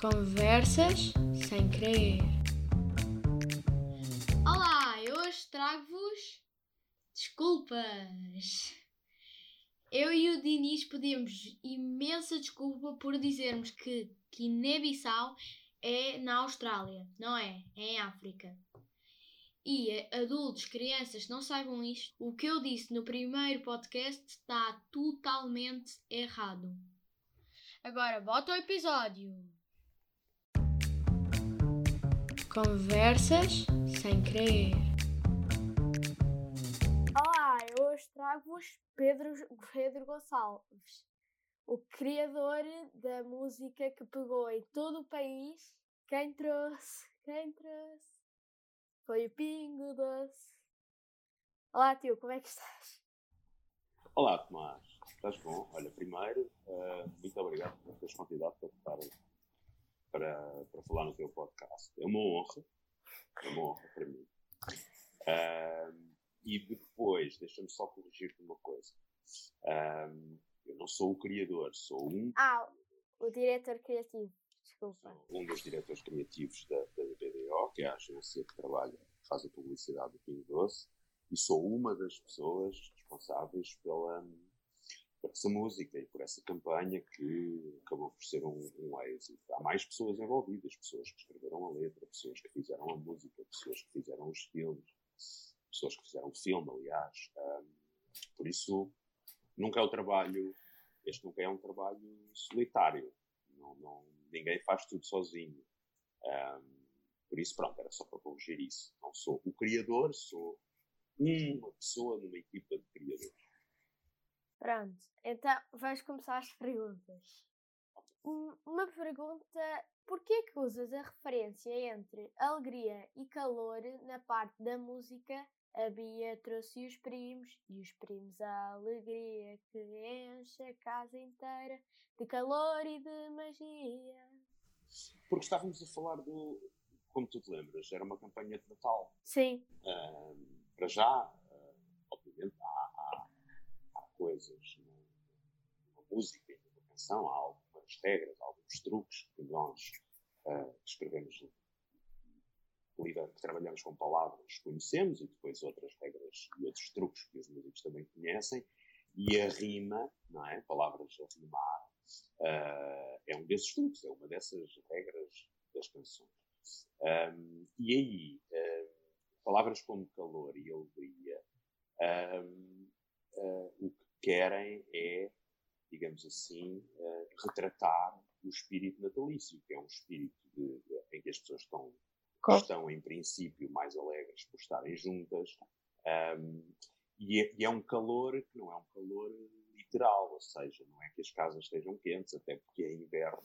Conversas sem querer. Olá, eu hoje trago-vos desculpas. Eu e o Diniz pedimos imensa desculpa por dizermos que Guiné-Bissau é na Austrália, não é? É em África. E adultos, crianças não saibam isto, o que eu disse no primeiro podcast está totalmente errado. Agora, bota o episódio. Conversas sem querer. Olá, eu hoje trago-vos Pedro, Pedro Gonçalves, o criador da música que pegou em todo o país. Quem trouxe? Quem trouxe? Foi o Pingo Doce. Olá, tio, como é que estás? Olá, Tomás. Estás bom? Olha, primeiro, uh, muito obrigado por teres convidado para estar para, para falar no teu podcast. É uma honra, é uma honra para mim. Uh, e depois, deixa-me só corrigir-te uma coisa. Uh, eu não sou o criador, sou um. Ah, o diretor criativo, desculpa. Um dos diretores criativos da, da BDO, que é a agência que trabalha, faz a publicidade do Pingo Doce, e sou uma das pessoas responsáveis pela por essa música e por essa campanha que acabou por ser um, um êxito. Há mais pessoas envolvidas, pessoas que escreveram a letra, pessoas que fizeram a música, pessoas que fizeram os filmes, pessoas que fizeram o filme, aliás. Um, por isso, nunca é um trabalho, este nunca é um trabalho solitário. Não, não, ninguém faz tudo sozinho. Um, por isso, pronto, era só para corrigir isso. Não sou o criador, sou uma pessoa numa equipa de criadores. Pronto, então vamos começar as perguntas. Uma pergunta: porquê que usas a referência entre alegria e calor na parte da música? A Bia trouxe os primos e os primos a alegria que enche a casa inteira de calor e de magia. Porque estávamos a falar do. Como tu te lembras, era uma campanha de Natal. Sim. Um, para já, uh, obviamente, há, há coisas numa música, numa canção, há algumas regras, alguns truques que nós uh, que escrevemos, que trabalhamos com palavras, conhecemos, e depois outras regras e outros truques que os músicos também conhecem, e a rima, não é? Palavras a rimar, uh, é um desses truques, é uma dessas regras das canções. Um, e aí, uh, palavras como calor e alegria, um, uh, o que querem é, digamos assim, uh, retratar o espírito natalício, que é um espírito de, de, em que as pessoas estão, estão, em princípio, mais alegres por estarem juntas. Um, e, é, e, é, um calor que não é um calor literal, ou seja, não é que as casas estejam quentes, até porque é inverno.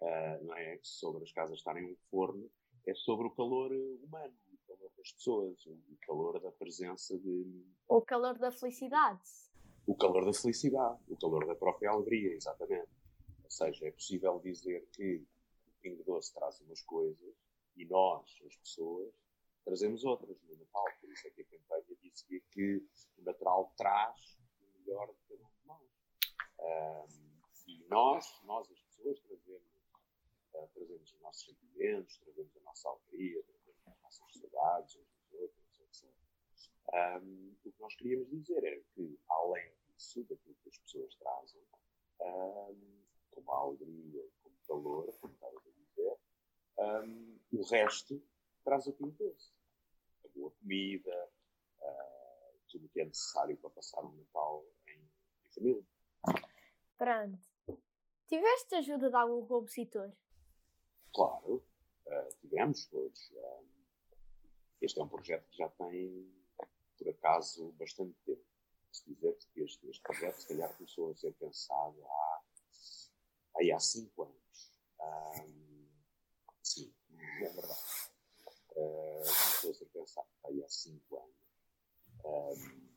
Uh, não é sobre as casas estarem um forno, é sobre o calor humano, o calor das pessoas, o calor da presença de. O calor da felicidade o calor da felicidade, o calor da própria alegria, exatamente. Ou seja, é possível dizer que o Pingo Doce traz umas coisas e nós, as pessoas, trazemos outras no Natal. Por isso é que a campanha dizia que o Natal traz o melhor de cada um de nós. Um, e nós, nós as pessoas, trazemos, uh, trazemos os nossos sentimentos, trazemos a nossa alegria, trazemos as nossas saudades, uns dos outros, etc. Um, o que nós queríamos dizer era que, além disso, daquilo que as pessoas trazem, um, como alegria, como calor, como estava a dizer, um, o resto traz o que doce. A boa comida, uh, tudo o que é necessário para passar um Natal em, em família. Pronto. Tiveste ajuda de algum compositor? Claro, uh, tivemos todos. Um, este é um projeto que já tem por acaso, bastante tempo. Se dizer que este, este projeto, se calhar, começou a ser pensado há, aí há cinco anos. Um, sim, é verdade. Uh, começou a ser pensado aí há cinco anos. Um,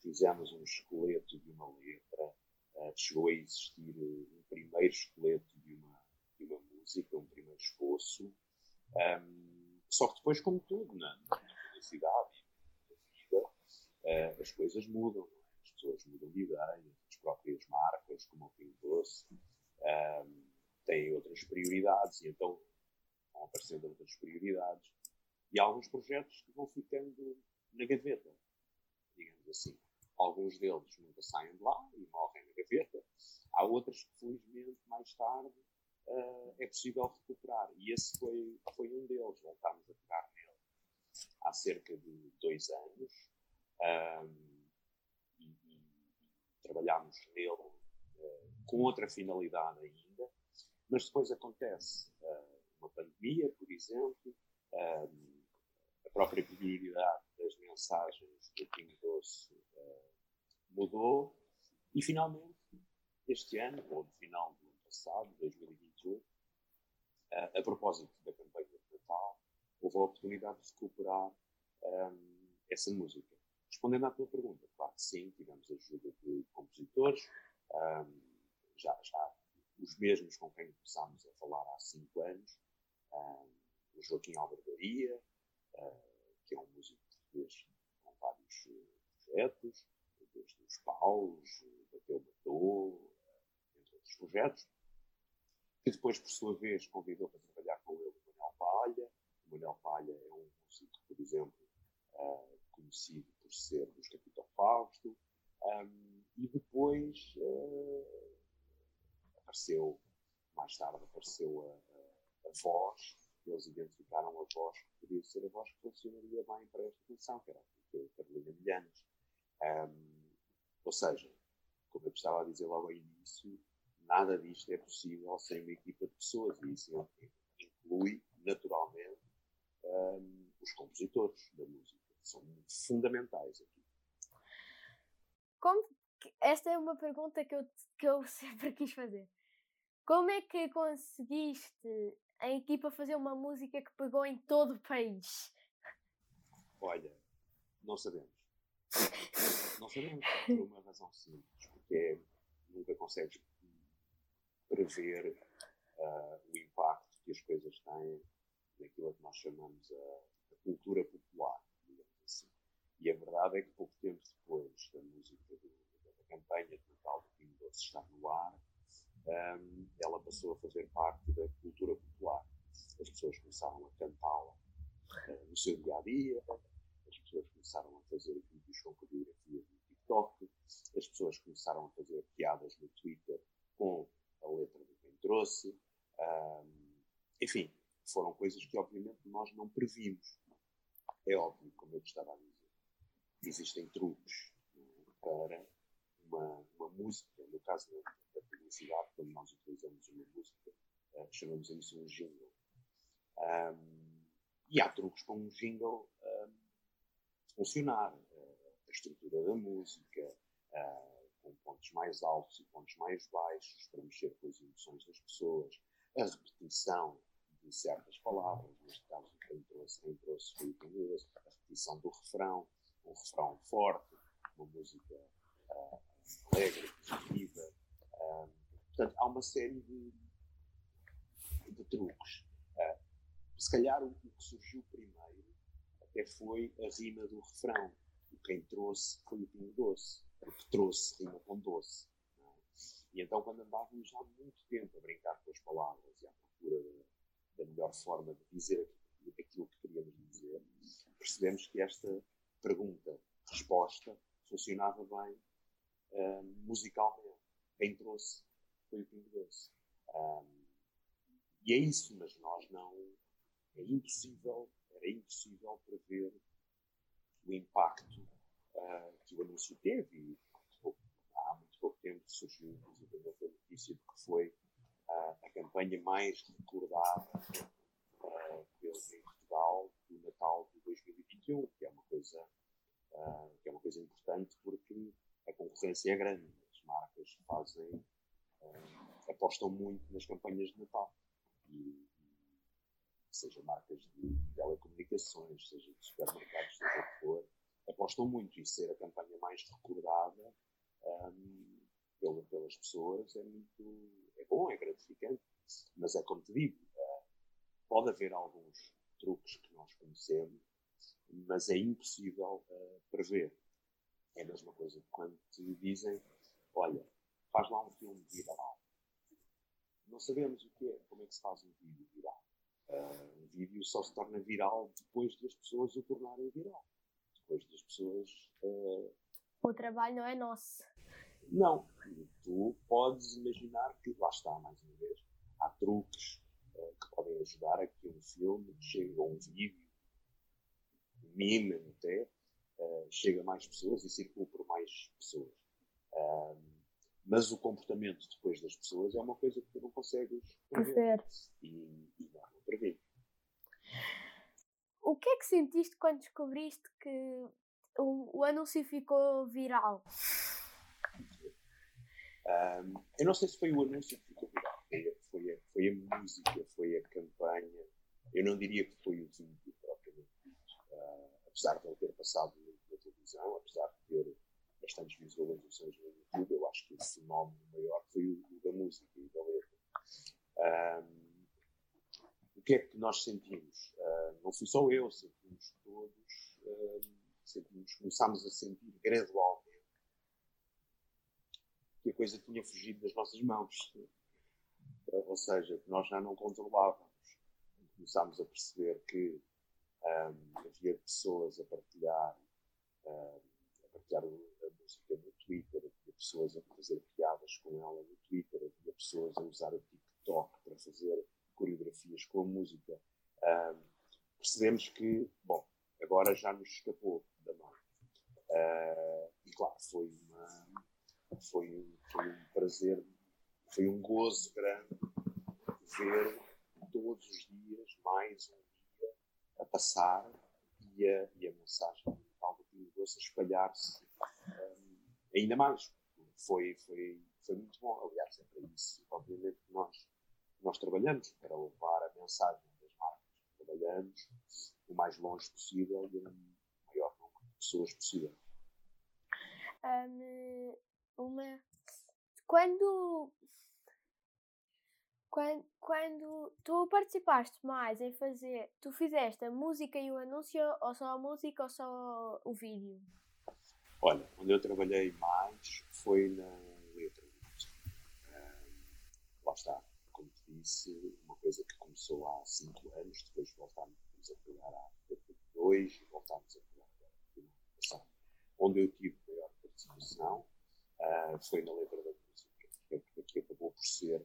fizemos um esqueleto de uma letra. Uh, chegou a existir um primeiro esqueleto de uma, de uma música, um primeiro esboço. Um, só que depois, como tudo na, na publicidade uh, as coisas mudam, é? Pessoas mudam de ideias, as próprias marcas, como o Pingo Doce, um, têm outras prioridades e então vão aparecendo outras prioridades e há alguns projetos que vão ficando na gaveta, digamos assim. Alguns deles nunca saem de lá e morrem na gaveta. Há outros que, felizmente, mais tarde uh, é possível recuperar. E esse foi, foi um deles. Voltámos a pegar nele há cerca de dois anos. Um, e, e, trabalhámos nele uh, com outra finalidade ainda. Mas depois acontece uh, uma pandemia, por exemplo, um, a própria prioridade das mensagens do Pingo Doce mudou e finalmente este ano, ou no final do ano passado, 2021, uh, a propósito da campanha de Natal, houve a oportunidade de recuperar um, essa música. Respondendo à tua pergunta, claro que sim, tivemos ajuda de compositores, um, já, já os mesmos com quem começámos a falar há cinco anos, um, o Joaquim Albergaria, uh, que é um músico português com vários uh, projetos, desde os Paus, Bateu Matou, entre outros projetos, que depois, por sua vez, convidou para trabalhar com ele o Manuel Palha. O Manuel Palha é um músico, por exemplo, uh, conhecido por ser dos Capitão Fausto, um, e depois uh, apareceu, mais tarde apareceu a, a, a voz, eles identificaram a voz que podia ser a voz que funcionaria bem para esta função, que era a Carolina Milhanes. Um, ou seja, como eu estava a dizer logo ao início, nada disto é possível sem uma equipa de pessoas e isso inclui, naturalmente, um, os compositores da música. São fundamentais aqui. Como, esta é uma pergunta que eu, que eu sempre quis fazer. Como é que conseguiste a equipa fazer uma música que pegou em todo o país? Olha, não sabemos. Não sabemos, por uma razão simples, porque é, nunca consegues prever uh, o impacto que as coisas têm naquilo que nós chamamos a, a, cultura popular. E a verdade é que pouco tempo depois da música do, da campanha de Natal do Pingo Doce estar no ar, um, ela passou a fazer parte da cultura popular. As pessoas começaram a cantá-la uh, no seu dia a dia, as pessoas começaram a fazer vídeos com coreografias no TikTok, as pessoas começaram a fazer piadas no Twitter com a letra de quem trouxe. Um, enfim, foram coisas que obviamente nós não previmos. É óbvio, como eu estava a dizer, existem truques para uma, uma música, no caso da, publicidade, quando nós utilizamos uma música, uh, chamamos isso um jingle. Um, e há truques para um jingle um, funcionar. Uh, a estrutura da música, uh, com pontos mais altos e pontos mais baixos, para mexer com as emoções das pessoas, a repetição de certas palavras, neste caso quem trouxe, quem trouxe foi o a repetição do refrão, um refrão forte, uma música uh, alegre, positiva. Um, portanto, há uma série de, de truques. Uh, se calhar o, o, que surgiu primeiro até foi a rima do refrão. E quem trouxe foi o Pingo Doce, porque trouxe rima com doce. É? E então, quando andávamos há muito tempo a brincar com as palavras e à procura da melhor forma de dizer aquilo que queríamos dizer, percebemos que esta pergunta-resposta funcionava bem um, musicalmente. Quem trouxe foi o Pingo Doce. Um, e é isso, mas nós não. É impossível, era impossível prever o impacto uh, que o anúncio teve. E há muito pouco tempo surgiu, inclusive, a notícia de que foi uh, a campanha mais recordada uh, em Portugal do Natal de 2021, que é uma coisa, uh, que é uma coisa importante porque a concorrência é grande. As marcas fazem, uh, apostam muito nas campanhas de Natal. E, seja marcas de telecomunicações, seja de supermercados, seja o que for, apostam muito. E ser a campanha mais recordada um, pela, pelas pessoas é muito é bom, é gratificante. Mas é como te digo, pode haver alguns truques que nós conhecemos, mas é impossível uh, prever. É a mesma coisa que quando te dizem, olha, faz lá um filme viral. não sabemos o que é, como é que se faz um vídeo viral. Uh, um vídeo só se torna viral depois das pessoas o tornarem viral. Depois das pessoas. Uh... O trabalho não é nosso. Não. Tu podes imaginar que, lá está, mais uma vez, há truques uh, que podem ajudar a que um filme chegue a um vídeo, meme até, chegue a mais pessoas e circule por mais pessoas. mas o comportamento depois das pessoas é uma coisa que tu não consegues prever. E, e não prevê. O que é que sentiste quando descobriste que o, o anúncio ficou viral? Um, eu não sei se foi o anúncio que ficou viral, foi, foi, a, foi a música, foi a campanha. Eu não diria que foi o vídeo uh, apesar de ele ter passado na televisão, apesar de ter bastantes visualizações no YouTube, eu acho que o fenómeno maior foi o, o da música e da letra. Um, o que é que nós sentimos? Uh, não fui só eu, sentimos todos, uh, sentimos, começámos a sentir gradualmente que a coisa tinha fugido das nossas mãos. Ou seja, que nós já não controlávamos. Começámos a perceber que um, havia pessoas a partilhar, a partilhar a música no Twitter, havia pessoas a fazer piadas com ela no Twitter, havia pessoas a usar o TikTok para fazer coreografias com a música. Um, percebemos que, bom, agora já nos escapou da mão. Uh, e claro, foi, uma, foi, foi um prazer, foi um gozo grande ver todos os dias mais um a passar e a, e a mensagem a espalhar-se um, ainda mais. Foi, foi, foi muito bom. Aliás, é para isso, obviamente, que nós nós trabalhamos para levar a mensagem das marcas que trabalhamos o mais longe possível e o maior número de pessoas possível. Um, uma quando, quando quando tu participaste mais em fazer tu fizeste a música e o anúncio ou só a música ou só o vídeo olha onde eu trabalhei mais foi na letra um, lá está disse, uma coisa que começou há cinco anos, depois voltámos a pegar há dois e voltámos a pegar ano passado. Onde eu tive maior participação uh, foi na letra da música, que, que acabou por ser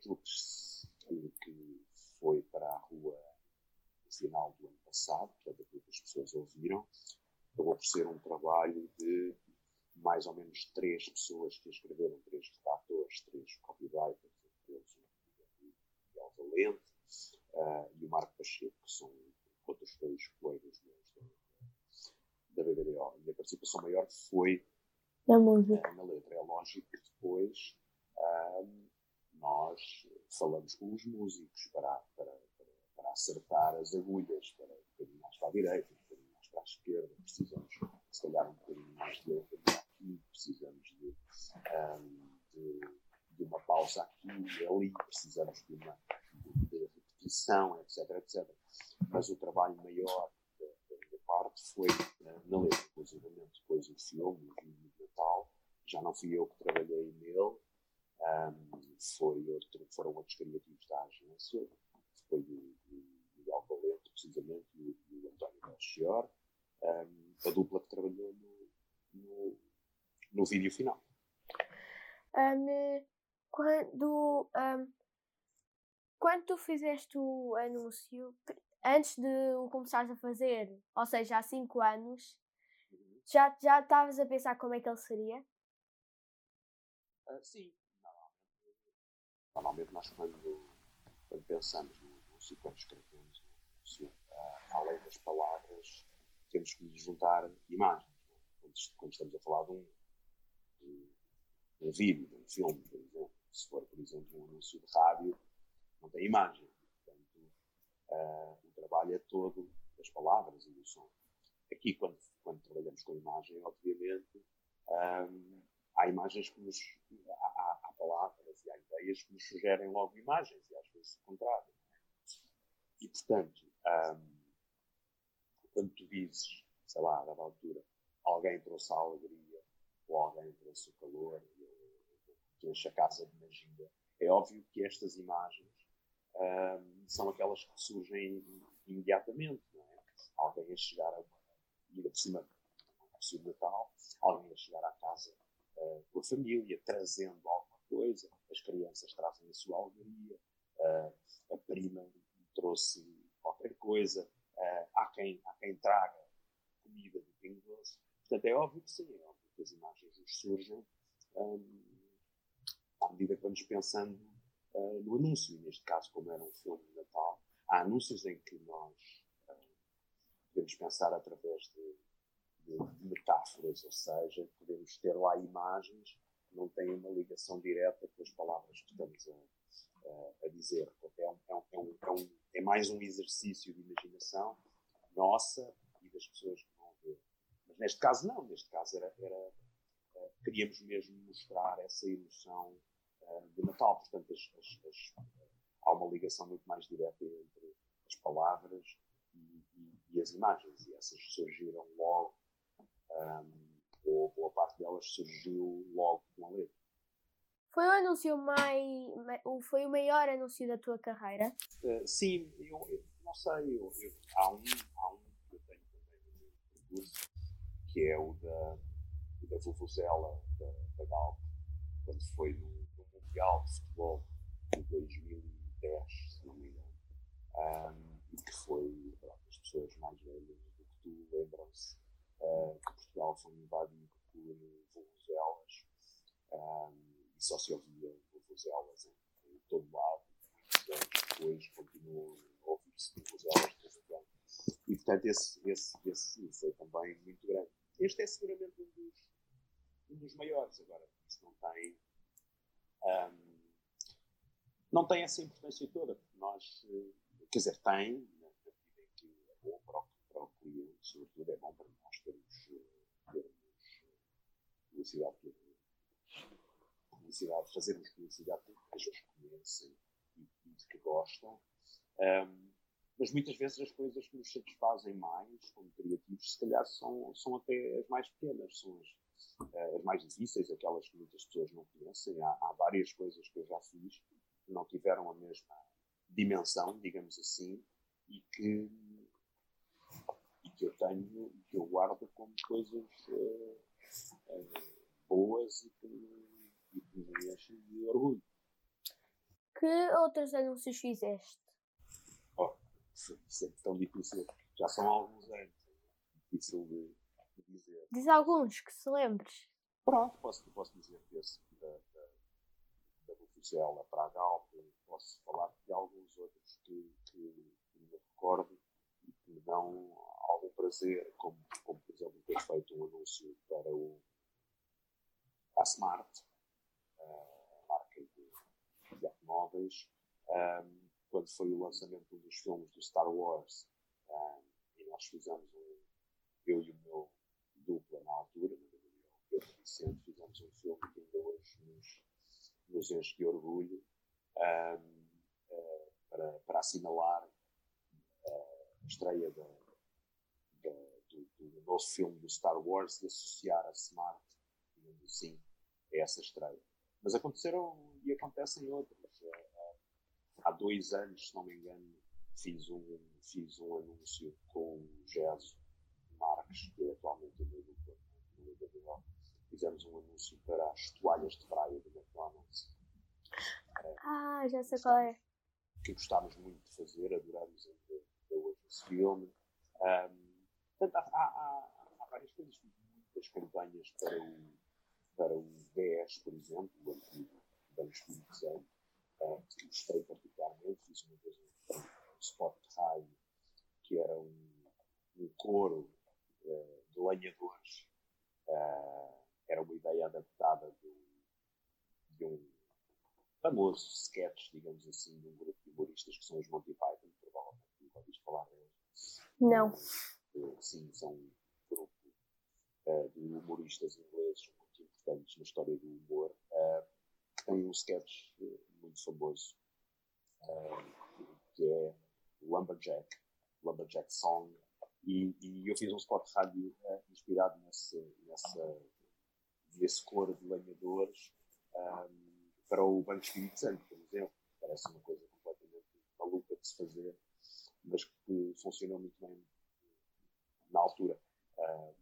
aquilo que, que, foi para a rua no final do ano passado, portanto, aquilo que as pessoas ouviram, acabou por ser um trabalho de mais ou menos três pessoas que escreveram, três redatores, três copywriters, entre eles Valente uh, e o Marco Pacheco, que são outros dois colegas meus da, da BBDO. E a participação maior foi na, música. Uh, na letra. É lógico que depois uh, nós falamos com os músicos para, para, para, para, acertar as agulhas, para um bocadinho mais para a direita, um bocadinho mais para a esquerda. Precisamos, se calhar, um bocadinho mais de letra aqui, precisamos de, um, de, de uma pausa aqui e ali, precisamos de uma repetição, etc, etc. Mas o trabalho maior da, minha parte foi uh, na letra, inclusivamente depois o filme, o vídeo de Natal, já não fui eu que trabalhei nele, um, foi outro, foram outros criativos da agência, foi o, Miguel Valente, precisamente, e o, António Belchior, um, a dupla que trabalhou no, no, no vídeo final. Um, quando um, quando tu fizeste o anúncio, antes de o começares a fazer, ou seja, há 5 anos, uhum. já já estavas a pensar como é que ele seria? Uh, sim, normalmente nós quando, quando pensamos no no anúncio, uh, além das palavras, temos que juntar imagens. É? Quando, quando, estamos a falar de um, de, um vídeo, de um filme, por exemplo, se for, por exemplo, um anúncio de rádio, não tem imagem. Portanto, uh, o trabalho é todo das palavras e do som. Aqui, quando, quando trabalhamos com imagem, obviamente, um, há imagens que nos. Há, há, palavras e há ideias que nos sugerem logo imagens, e às vezes o contrário. E, portanto, um, quando tu dizes, sei lá, a dada altura, alguém trouxe a alegria, ou alguém trouxe o calor, que enche a casa de magia, É óbvio que estas imagens um, são aquelas que surgem imediatamente. Não é? Alguém a chegar a ir por cima do Natal, alguém a chegar à casa uh, com a família, trazendo alguma coisa, as crianças trazem a sua alegria, uh, a prima trouxe qualquer coisa, uh, há, quem, há quem traga comida do Pingo Doce. Portanto, é óbvio que sim, é óbvio que as imagens nos surgem um, à medida que vamos pensando uh, no anúncio. Neste caso, como era um filme de Natal, há anúncios em que nós uh, podemos pensar através de, de, metáforas, ou seja, podemos ter lá imagens que não têm uma ligação direta com as palavras que estamos a, a, a dizer. Portanto, é, um, é, um, é, um, é, mais um exercício de imaginação nossa e das pessoas que vão ver. Mas neste caso, não. Neste caso, era, era uh, queríamos mesmo mostrar essa emoção de Natal. Portanto, as, as, as, há uma ligação muito mais direta entre as palavras e, e, e as imagens. E essas surgiram logo, um, ou boa parte delas surgiu logo com a letra. Foi o anúncio mais. Foi o maior anúncio da tua carreira? Uh, sim, eu, não eu, há, um, há um que eu tenho também no percurso, que é o da, da Vuvuzela da, da Galp, quando foi no Mundial de Futebol de 2010, se não me engano, um, e que foi, pronto, as pessoas mais velhas do que tu lembram-se uh, que Portugal foi invadido por vuvuzelas. Um, e só se ouvia vuvuzelas em, em todo lado. Anos depois continuou E portanto, esse, esse, esse foi também muito grande. Este é seguramente um dos, um dos maiores. Agora, isso não tem um, não tem essa importância toda, porque nós, eh, quer dizer, tem, na medida em que é bom para o, para o cliente, sobretudo é bom para nós termos, eh, termos publicidade, publicidade, fazermos publicidade que as pessoas conhecem e, e que gostam. Um, mas muitas vezes as coisas que nos satisfazem mais, como criativos, se calhar são, são até as mais pequenas, são as, uh, as mais difíceis, aquelas que muitas pessoas não conhecem. Há, há, várias coisas que eu já fiz que não tiveram a mesma dimensão, digamos assim, e que, e que eu tenho, que eu guardo como coisas uh, uh, boas e que, e que me enchem de orgulho. Que outros anúncios fizeste? Isso é tão difícil. Já são alguns anos. Difícil de dizer. Diz alguns que se lembres. Pronto, posso, posso dizer que esse da, da, da Bufuzela para a Galp, posso falar de alguns outros que, que, que me recordo e que me dão algum prazer, como, como por exemplo ter feito um anúncio para o a Smart, a marca de, de automóveis, um, quando foi o lançamento dos filmes do Star Wars, um, e nós fizemos um, eu e o meu dupla na altura, o Pedro Vicente, fizemos um filme que ainda hoje nos, nos enche de orgulho um, uh, para, para assinalar a estreia da, da, do, do, filme do Star Wars e associar a Smart, digamos assim, a essa estreia. Mas aconteceram e acontecem outras. Uh, há dois anos, se não me engano, fiz um, fiz um anúncio com o Gesso Marques, que é atualmente o meu dupla no Liga Fizemos um anúncio para as toalhas de praia do McDonald's. Ah, já sei qual é. Que gostávamos muito de fazer, adorámos ainda hoje esse filme. Um, portanto, há, há, há, várias coisas, muitas campanhas para o, para o BES, por exemplo, o antigo Banco Espírito Santo, uh, que gostei particularmente. Fiz uma vez um, spot de rádio que era um, um coro uh, de lenhadores. Uh, era uma ideia adaptada de um, de um famoso sketch, digamos assim, de um grupo de humoristas que são os Monty Python, provavelmente nunca ouviste falar deles. Não. Uh, sim, são um grupo uh, de humoristas ingleses muito importantes na história do humor, uh, que tem um sketch muito famoso, uh, eh, que é Lumberjack, Lumberjack Song, e, e eu fiz um spot de rádio uh, inspirado nesse, nessa, nesse coro de lenhadores um, para o Banco Espírito Santo, por exemplo. Parece uma coisa completamente maluca de se fazer, mas que funcionou muito bem na altura. Uh,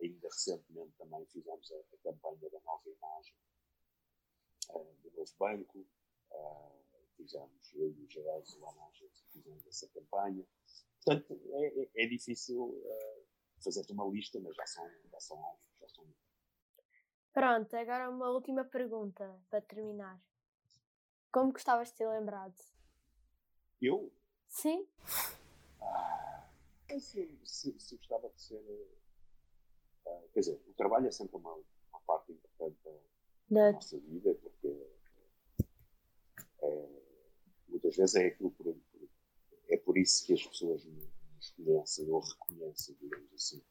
ainda recentemente também fizemos a, a campanha da nova imagem do novo banco, uh, fizemos eu e o Geraldo Solanage fizemos essa campanha. Portanto, é, é, é difícil fazer-te uma lista, mas já são, já são, já são. Pronto, agora uma última pergunta para terminar. Como gostavas de ser lembrado? Eu? Sim. Ah, se, se, se gostava de ser. Uh, quer dizer, o trabalho é sempre uma, uma parte importante da, da nossa vida, porque é, muitas vezes é aquilo por, por, é por isso que as pessoas nos conhecem ou reconhecem, digamos assim.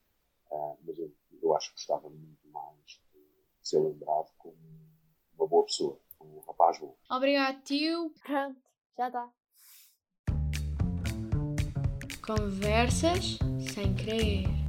Uh, mas eu, eu acho que gostava muito mais de ser lembrado como uma boa pessoa, um rapaz bom. Obrigado, tio. Pronto, já está. Conversas sem querer.